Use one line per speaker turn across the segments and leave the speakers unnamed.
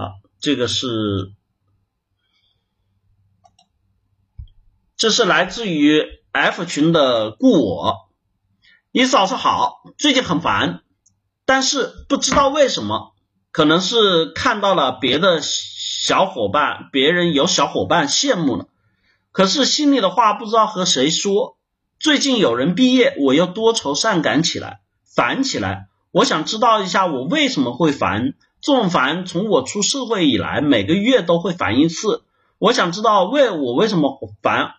啊，这个是，这是来自于 F 群的故我，你早上好，最近很烦，但是不知道为什么，可能是看到了别的小伙伴，别人有小伙伴羡慕了，可是心里的话不知道和谁说。最近有人毕业，我又多愁善感起来，烦起来。我想知道一下，我为什么会烦？这种烦从我出社会以来，每个月都会烦一次。我想知道为我为什么烦，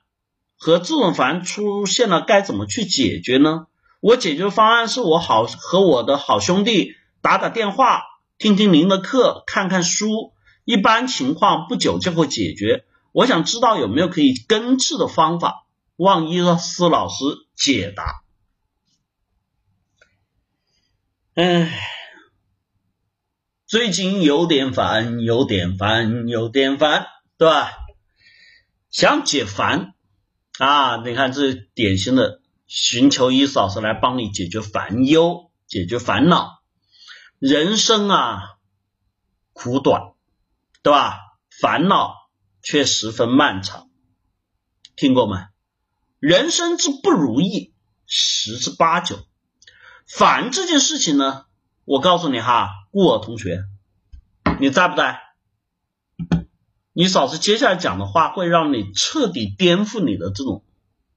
和这种烦出现了该怎么去解决呢？我解决方案是我好和我的好兄弟打打电话，听听您的课，看看书，一般情况不久就会解决。我想知道有没有可以根治的方法？望伊斯老师解答。唉，最近有点烦，有点烦，有点烦，对吧？想解烦啊？你看，这典型的寻求伊斯老师来帮你解决烦忧、解决烦恼。人生啊，苦短，对吧？烦恼却十分漫长，听过吗？人生之不如意，十之八九。烦这件事情呢，我告诉你哈，顾尔同学，你在不在？你嫂子接下来讲的话，会让你彻底颠覆你的这种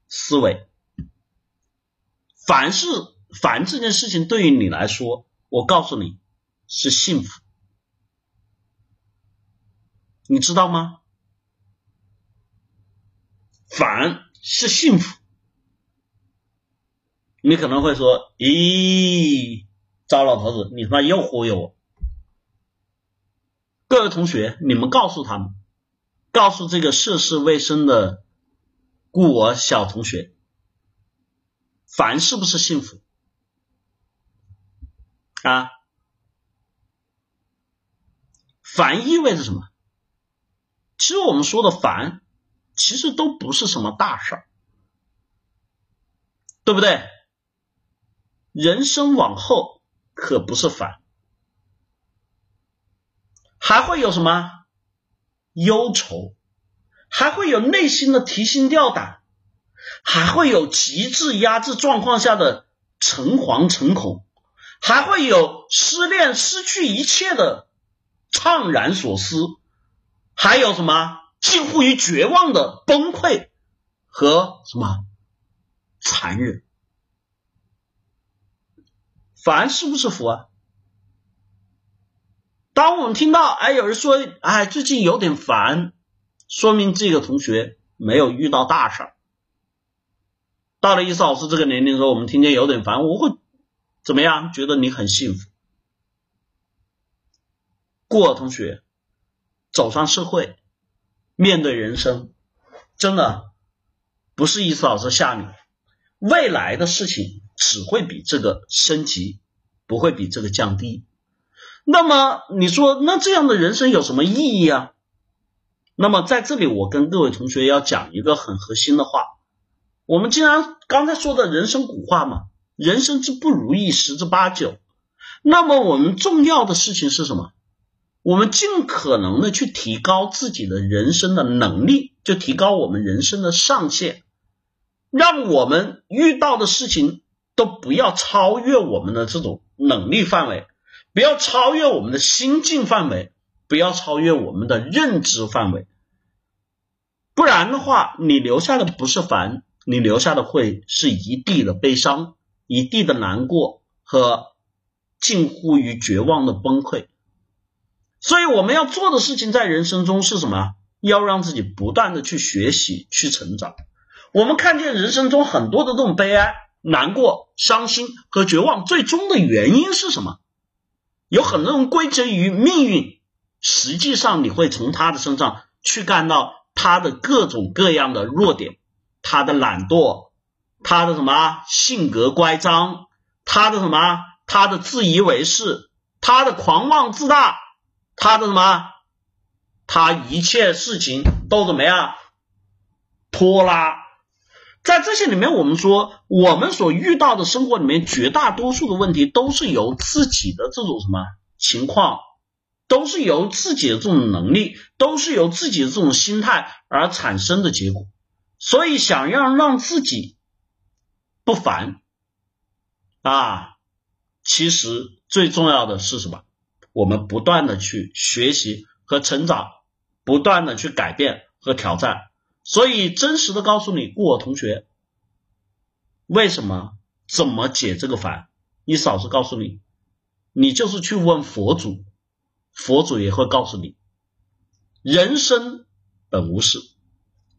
思维。凡是凡这件事情，对于你来说，我告诉你是幸福，你知道吗？凡。是幸福，你可能会说：“咦，糟老头子，你他妈又忽悠我！”各位同学，你们告诉他们，告诉这个涉世未深的故我小同学，烦是不是幸福啊？烦意味着什么？其实我们说的烦。其实都不是什么大事儿，对不对？人生往后可不是烦，还会有什么？忧愁，还会有内心的提心吊胆，还会有极致压制状况下的诚惶诚恐，还会有失恋失去一切的怅然所思，还有什么？近乎于绝望的崩溃和什么？残忍？烦是不是福啊？当我们听到哎有人说哎最近有点烦，说明这个同学没有遇到大事儿。到了伊斯老师这个年龄的时候，我们听见有点烦，我会怎么样？觉得你很幸福。过同学走上社会。面对人生，真的不是伊思老师吓你，未来的事情只会比这个升级，不会比这个降低。那么你说，那这样的人生有什么意义啊？那么在这里，我跟各位同学要讲一个很核心的话。我们既然刚才说的人生古话嘛，人生之不如意十之八九。那么我们重要的事情是什么？我们尽可能的去提高自己的人生的能力，就提高我们人生的上限，让我们遇到的事情都不要超越我们的这种能力范围，不要超越我们的心境范围，不要超越我们的认知范围。不然的话，你留下的不是烦，你留下的会是一地的悲伤，一地的难过和近乎于绝望的崩溃。所以我们要做的事情，在人生中是什么？要让自己不断的去学习、去成长。我们看见人生中很多的这种悲哀、难过、伤心和绝望，最终的原因是什么？有很多人归结于命运，实际上你会从他的身上去看到他的各种各样的弱点，他的懒惰，他的什么性格乖张，他的什么他的自以为是，他的狂妄自大。他的什么？他一切事情都怎么样？拖拉。在这些里面，我们说，我们所遇到的生活里面，绝大多数的问题都是由自己的这种什么情况都是由自己的这种能力，都是由自己的这种心态而产生的结果。所以，想要让自己不烦啊，其实最重要的是什么？我们不断的去学习和成长，不断的去改变和挑战。所以，真实的告诉你，顾我同学，为什么怎么解这个烦？你嫂子告诉你，你就是去问佛祖，佛祖也会告诉你，人生本无事，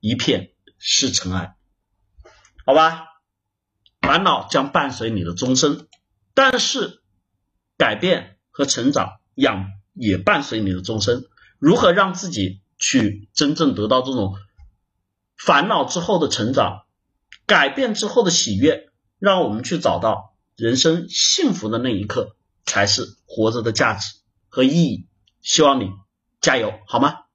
一片是尘埃，好吧？烦恼将伴随你的终身，但是改变和成长养也伴随你的终身。如何让自己去真正得到这种？烦恼之后的成长，改变之后的喜悦，让我们去找到人生幸福的那一刻，才是活着的价值和意义。希望你加油，好吗？